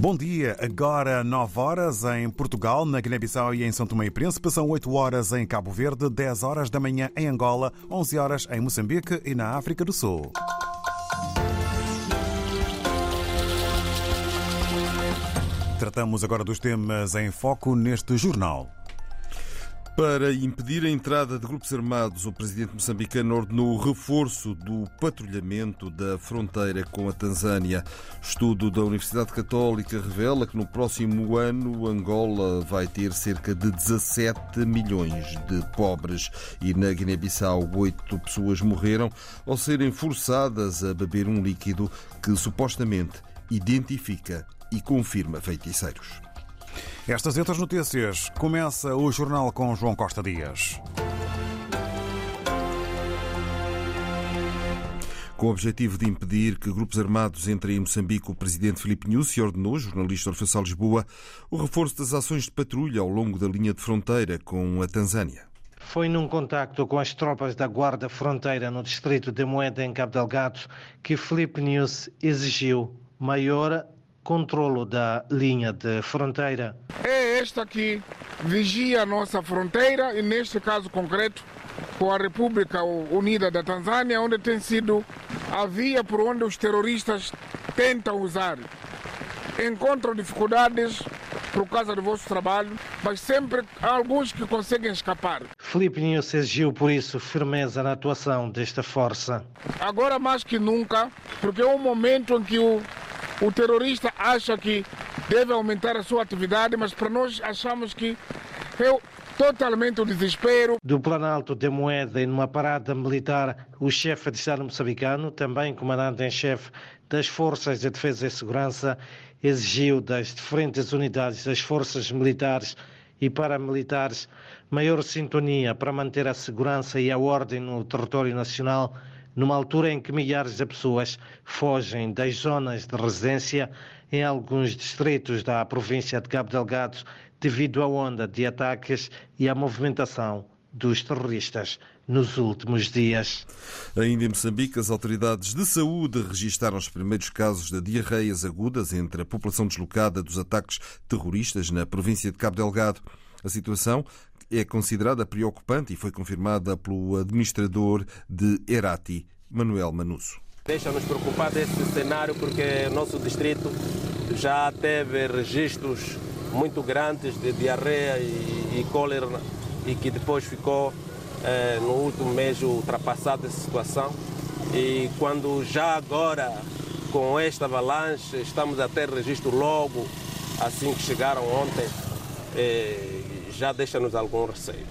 Bom dia, agora 9 horas em Portugal, na Guiné-Bissau e em São Tomé e Príncipe, são 8 horas em Cabo Verde, 10 horas da manhã em Angola, 11 horas em Moçambique e na África do Sul. Tratamos agora dos temas em foco neste jornal. Para impedir a entrada de grupos armados, o presidente moçambicano ordenou o reforço do patrulhamento da fronteira com a Tanzânia. Estudo da Universidade Católica revela que no próximo ano Angola vai ter cerca de 17 milhões de pobres e na Guiné-Bissau oito pessoas morreram ao serem forçadas a beber um líquido que supostamente identifica e confirma feiticeiros. Estas e outras notícias. Começa o jornal com João Costa Dias. Com o objetivo de impedir que grupos armados entrem em Moçambique, o presidente Filipe Nussi ordenou, jornalista Orfeçal Lisboa, o reforço das ações de patrulha ao longo da linha de fronteira com a Tanzânia. Foi num contacto com as tropas da Guarda Fronteira no distrito de Moeda, em Cabo Delgado, que Filipe Nussi exigiu maior controlo da linha de fronteira. É esta que vigia a nossa fronteira e neste caso concreto com a República Unida da Tanzânia, onde tem sido a via por onde os terroristas tentam usar. Encontram dificuldades por causa do vosso trabalho, mas sempre há alguns que conseguem escapar. Filipe Nunes exigiu por isso firmeza na atuação desta força. Agora mais que nunca, porque é um momento em que o o terrorista acha que deve aumentar a sua atividade, mas para nós achamos que é totalmente o desespero. Do Planalto de Moeda, e numa parada militar, o chefe de Estado moçambicano, também comandante em chefe das Forças de Defesa e Segurança, exigiu das diferentes unidades das forças militares e paramilitares maior sintonia para manter a segurança e a ordem no território nacional numa altura em que milhares de pessoas fogem das zonas de residência em alguns distritos da província de Cabo Delgado devido à onda de ataques e à movimentação dos terroristas nos últimos dias. Ainda em Moçambique, as autoridades de saúde registaram os primeiros casos de diarreias agudas entre a população deslocada dos ataques terroristas na província de Cabo Delgado. A situação é considerada preocupante e foi confirmada pelo administrador de Erati, Manuel Manuso. Deixa-nos preocupar desse cenário porque o nosso distrito já teve registros muito grandes de diarreia e, e cólera e que depois ficou eh, no último mês ultrapassada essa situação. E quando já agora, com esta avalanche, estamos a ter registro logo, assim que chegaram ontem, eh, já deixa-nos algum receio.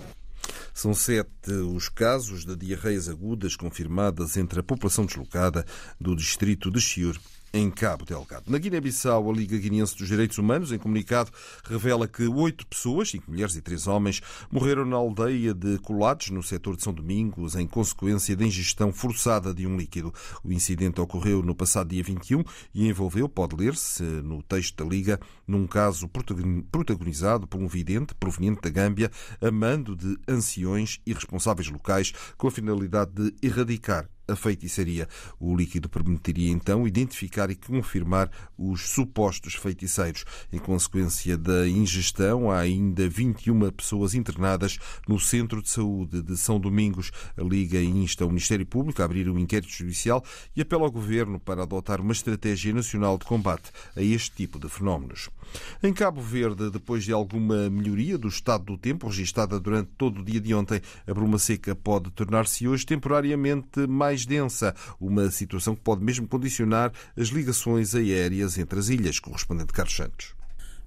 São sete os casos de diarreias agudas confirmadas entre a população deslocada do distrito de Chiur em Cabo Delgado. Na Guiné-Bissau, a Liga Guineense dos Direitos Humanos, em comunicado, revela que oito pessoas, cinco mulheres e três homens, morreram na aldeia de Colados, no setor de São Domingos, em consequência da ingestão forçada de um líquido. O incidente ocorreu no passado dia 21 e envolveu, pode ler-se no texto da Liga, num caso protagonizado por um vidente proveniente da Gâmbia, a mando de anciões e responsáveis locais, com a finalidade de erradicar a feitiçaria. O líquido permitiria então identificar e confirmar os supostos feiticeiros. Em consequência da ingestão, há ainda 21 pessoas internadas no Centro de Saúde de São Domingos. A Liga insta o Ministério Público a abrir um inquérito judicial e apela ao Governo para adotar uma estratégia nacional de combate a este tipo de fenómenos. Em Cabo Verde, depois de alguma melhoria do estado do tempo registada durante todo o dia de ontem, a bruma seca pode tornar-se hoje temporariamente mais mais densa, uma situação que pode mesmo condicionar as ligações aéreas entre as ilhas. Correspondente Carlos Santos.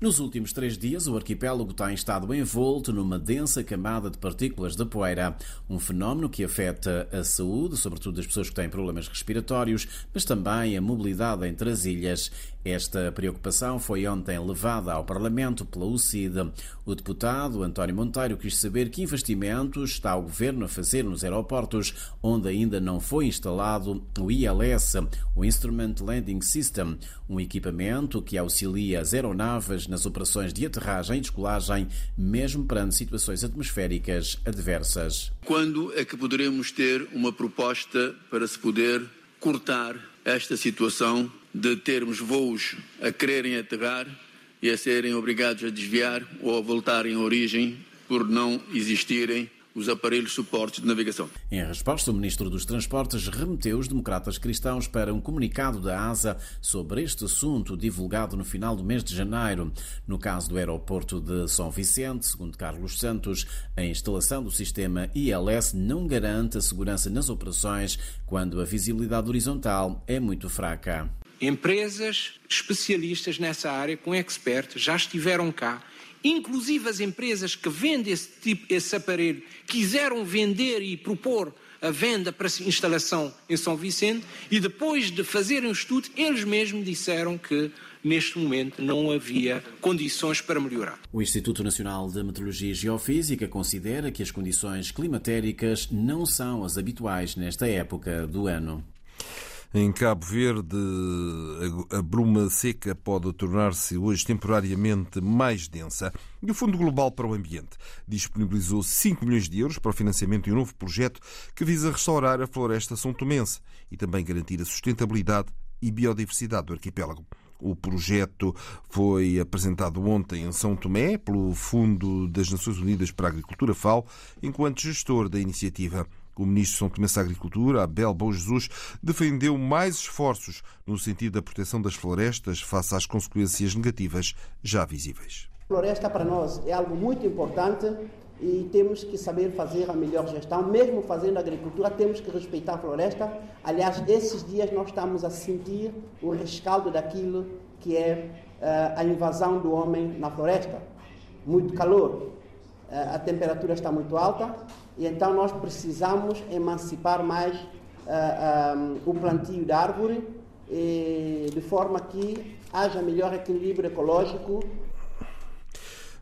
Nos últimos três dias, o arquipélago tem estado envolto numa densa camada de partículas de poeira, um fenómeno que afeta a saúde, sobretudo das pessoas que têm problemas respiratórios, mas também a mobilidade entre as ilhas. Esta preocupação foi ontem levada ao Parlamento pela UCID. O deputado António Monteiro quis saber que investimentos está o governo a fazer nos aeroportos onde ainda não foi instalado o ILS, o Instrument Landing System, um equipamento que auxilia as aeronaves nas operações de aterragem e descolagem, mesmo perante situações atmosféricas adversas. Quando é que poderemos ter uma proposta para se poder cortar esta situação de termos voos a quererem aterrar e a serem obrigados a desviar ou a voltarem à origem por não existirem os aparelhos suportes de navegação. Em resposta, o Ministro dos Transportes remeteu os democratas cristãos para um comunicado da ASA sobre este assunto divulgado no final do mês de janeiro. No caso do aeroporto de São Vicente, segundo Carlos Santos, a instalação do sistema ILS não garante a segurança nas operações quando a visibilidade horizontal é muito fraca. Empresas especialistas nessa área, com experts, já estiveram cá inclusive as empresas que vendem esse, tipo, esse aparelho, quiseram vender e propor a venda para instalação em São Vicente e depois de fazerem o estudo, eles mesmos disseram que neste momento não havia condições para melhorar. O Instituto Nacional de Meteorologia e Geofísica considera que as condições climatéricas não são as habituais nesta época do ano. Em Cabo Verde, a bruma seca pode tornar-se hoje temporariamente mais densa. E o Fundo Global para o Ambiente disponibilizou 5 milhões de euros para o financiamento de um novo projeto que visa restaurar a floresta são tomense e também garantir a sustentabilidade e biodiversidade do arquipélago. O projeto foi apresentado ontem em São Tomé pelo Fundo das Nações Unidas para a Agricultura FAO, enquanto gestor da iniciativa. O ministro São Tomé da Agricultura, Abel Bom Jesus, defendeu mais esforços no sentido da proteção das florestas face às consequências negativas já visíveis. A floresta para nós é algo muito importante e temos que saber fazer a melhor gestão. Mesmo fazendo agricultura, temos que respeitar a floresta. Aliás, esses dias nós estamos a sentir o rescaldo daquilo que é uh, a invasão do homem na floresta. Muito calor, uh, a temperatura está muito alta e então nós precisamos emancipar mais uh, ah, um, ah, o plantio de árvore de forma que haja melhor equilíbrio ecológico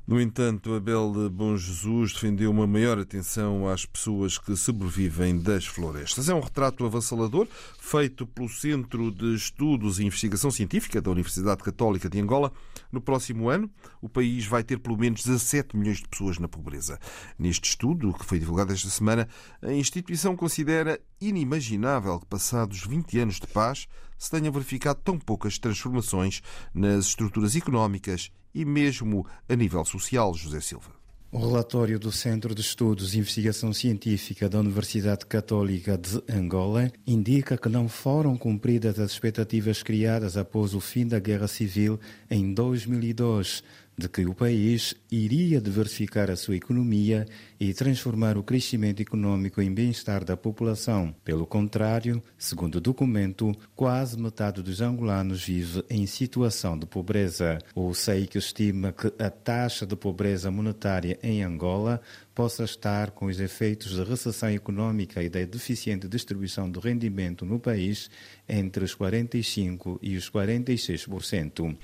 no entanto, Abel de Bom Jesus defendeu uma maior atenção às pessoas que sobrevivem das florestas. É um retrato avassalador feito pelo Centro de Estudos e Investigação Científica da Universidade Católica de Angola. No próximo ano, o país vai ter pelo menos 17 milhões de pessoas na pobreza. Neste estudo, que foi divulgado esta semana, a instituição considera inimaginável que, passados 20 anos de paz, se tenham verificado tão poucas transformações nas estruturas económicas e mesmo a nível social, José Silva. O relatório do Centro de Estudos e Investigação Científica da Universidade Católica de Angola indica que não foram cumpridas as expectativas criadas após o fim da Guerra Civil em 2002 de que o país iria diversificar a sua economia e transformar o crescimento econômico em bem-estar da população. Pelo contrário, segundo o documento, quase metade dos angolanos vive em situação de pobreza. O SEIC estima que a taxa de pobreza monetária em Angola possa estar com os efeitos da recessão econômica e da deficiente distribuição do rendimento no país entre os 45% e os 46%.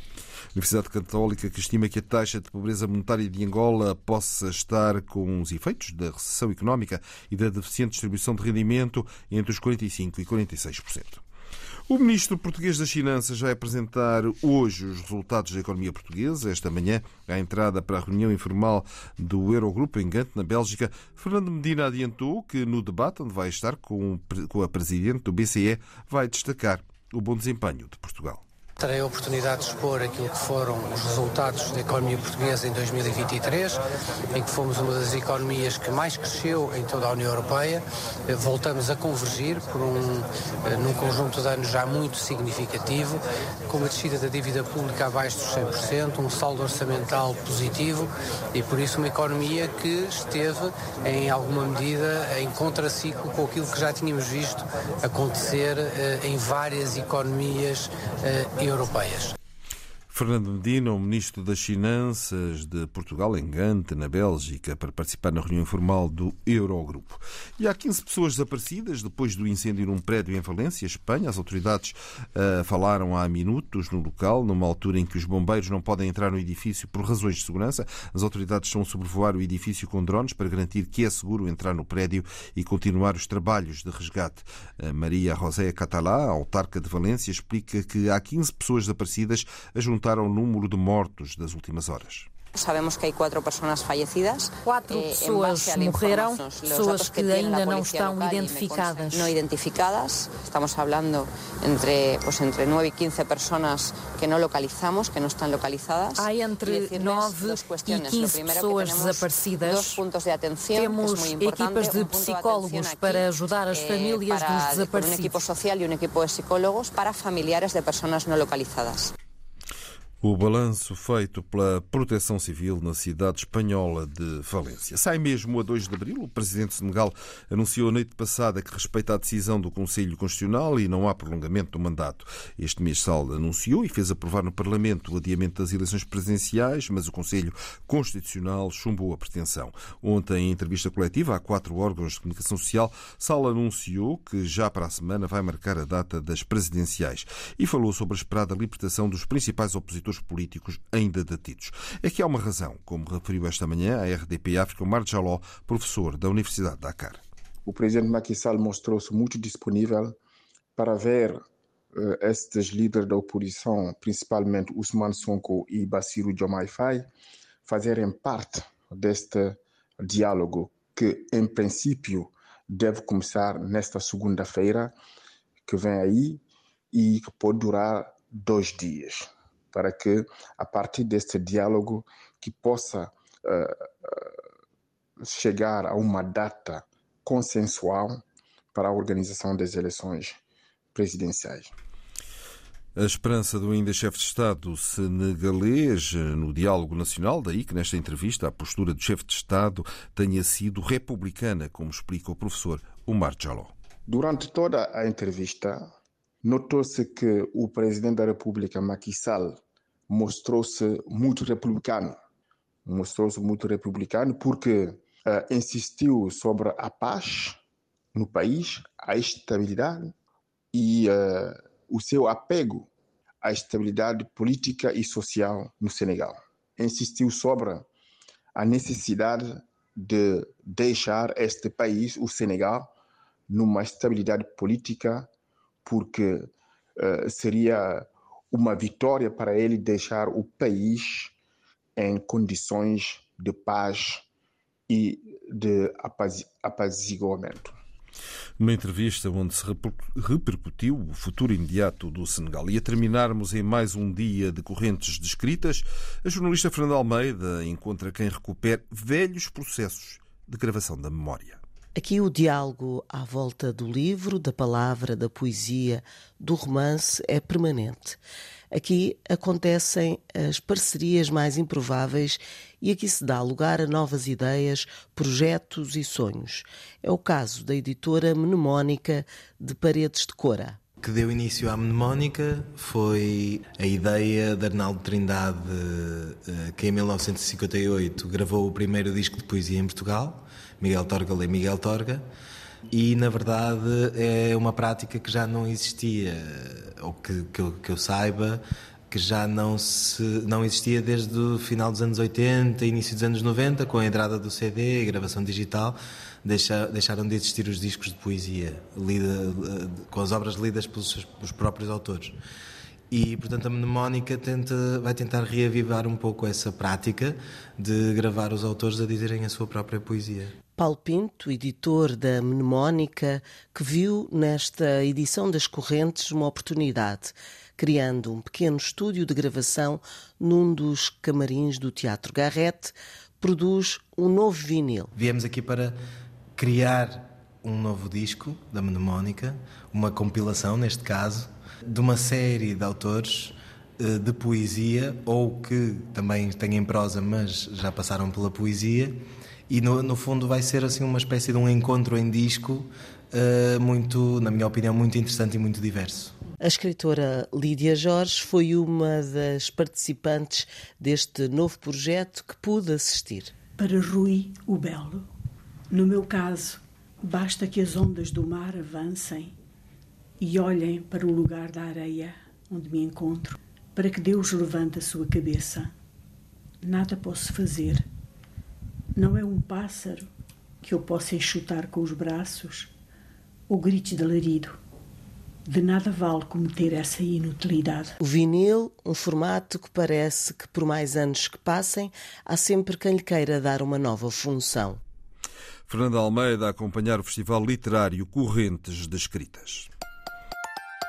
Universidade Católica que estima que a taxa de pobreza monetária de Angola possa estar com os efeitos da recessão económica e da deficiente distribuição de rendimento entre os 45% e 46%. O ministro português das Finanças vai apresentar hoje os resultados da economia portuguesa. Esta manhã, à entrada para a reunião informal do Eurogrupo em Gante, na Bélgica, Fernando Medina adiantou que no debate onde vai estar com a presidente do BCE, vai destacar o bom desempenho de Portugal. Terei a oportunidade de expor aquilo que foram os resultados da economia portuguesa em 2023, em que fomos uma das economias que mais cresceu em toda a União Europeia. Voltamos a convergir por um, eh, num conjunto de anos já muito significativo, com uma descida da dívida pública abaixo dos 100%, um saldo orçamental positivo e, por isso, uma economia que esteve, em alguma medida, em contraciclo com aquilo que já tínhamos visto acontecer eh, em várias economias eh, europeias. Fernando Medina, o Ministro das Finanças de Portugal, em Gante, na Bélgica, para participar na reunião informal do Eurogrupo. E há 15 pessoas desaparecidas depois do incêndio num prédio em Valência, Espanha. As autoridades uh, falaram há minutos no local, numa altura em que os bombeiros não podem entrar no edifício por razões de segurança. As autoridades estão a sobrevoar o edifício com drones para garantir que é seguro entrar no prédio e continuar os trabalhos de resgate. A Maria José Catalá, autarca de Valência, explica que há 15 pessoas desaparecidas a juntar juntar ao número de mortos das últimas horas. Sabemos que há quatro pessoas falecidas. Quatro eh, pessoas morreram, pessoas que ainda não estão identificadas. Não identificadas. Estamos falando entre, pues, entre 9 e 15 pessoas que não localizamos, que não estão localizadas. Há entre 9 e 15 pessoas desaparecidas. Temos equipas de psicólogos para ajudar as famílias dos desaparecidos. Um equipo social e um equipo de psicólogos para familiares de pessoas não localizadas. O balanço feito pela Proteção Civil na cidade espanhola de Valência. Sai mesmo a 2 de abril. O presidente de Senegal anunciou a noite passada que respeita a decisão do Conselho Constitucional e não há prolongamento do mandato. Este mês Sal anunciou e fez aprovar no Parlamento o adiamento das eleições presidenciais, mas o Conselho Constitucional chumbou a pretensão. Ontem, em entrevista coletiva a quatro órgãos de comunicação social, Sal anunciou que já para a semana vai marcar a data das presidenciais e falou sobre a esperada libertação dos principais opositores políticos ainda detidos. Que há uma razão, como referiu esta manhã a RDP África Omar Jaló, professor da Universidade de Dakar. O presidente Macky Sall mostrou-se muito disponível para ver uh, estes líderes da oposição, principalmente Ousmane Sonko e Bassirou Diomaye Faye, fazerem parte deste diálogo que, em princípio, deve começar nesta segunda-feira que vem aí e que pode durar dois dias para que, a partir deste diálogo, que possa uh, chegar a uma data consensual para a organização das eleições presidenciais. A esperança do ainda chefe de Estado senegalês no diálogo nacional, daí que nesta entrevista a postura do chefe de Estado tenha sido republicana, como explica o professor Omar Jaló. Durante toda a entrevista, notou-se que o presidente da República, Macky Sall, mostrou-se muito republicano. Mostrou-se muito republicano porque uh, insistiu sobre a paz no país, a estabilidade e uh, o seu apego à estabilidade política e social no Senegal. Insistiu sobre a necessidade de deixar este país, o Senegal, numa estabilidade política, porque uh, seria uma vitória para ele deixar o país em condições de paz e de apaziguamento. Numa entrevista onde se repercutiu o futuro imediato do Senegal. E a terminarmos em mais um dia de correntes descritas, a jornalista Fernanda Almeida encontra quem recupere velhos processos de gravação da memória. Aqui o diálogo à volta do livro, da palavra, da poesia, do romance é permanente. Aqui acontecem as parcerias mais improváveis e aqui se dá lugar a novas ideias, projetos e sonhos. É o caso da editora mnemónica de Paredes de Cora que deu início à mnemónica foi a ideia de Arnaldo Trindade, eh, que em 1958 gravou o primeiro disco de poesia em Portugal Miguel Torga lê Miguel Torga, e na verdade é uma prática que já não existia, ou que, que, eu, que eu saiba, que já não, se, não existia desde o final dos anos 80, início dos anos 90, com a entrada do CD e gravação digital, deixa, deixaram de existir os discos de poesia, lida, com as obras lidas pelos, pelos próprios autores. E, portanto, a mnemónica tenta, vai tentar reavivar um pouco essa prática de gravar os autores a dizerem a sua própria poesia. Paulo Pinto, editor da Mnemónica, que viu nesta edição das Correntes uma oportunidade, criando um pequeno estúdio de gravação num dos camarins do Teatro Garrett, produz um novo vinil. Viemos aqui para criar um novo disco da Mnemónica, uma compilação, neste caso, de uma série de autores eh, de poesia ou que também têm prosa, mas já passaram pela poesia e no, no fundo vai ser assim uma espécie de um encontro em disco uh, muito, na minha opinião, muito interessante e muito diverso. A escritora Lídia Jorge foi uma das participantes deste novo projeto que pude assistir. Para Rui o Belo, no meu caso, basta que as ondas do mar avancem e olhem para o lugar da areia onde me encontro, para que Deus levante a sua cabeça. Nada posso fazer não é um pássaro que eu possa enxutar com os braços ou gritos de alarido. de nada vale cometer essa inutilidade. O vinil, um formato que parece que por mais anos que passem, há sempre quem lhe queira dar uma nova função. Fernando Almeida a acompanhar o Festival Literário Correntes de Escritas.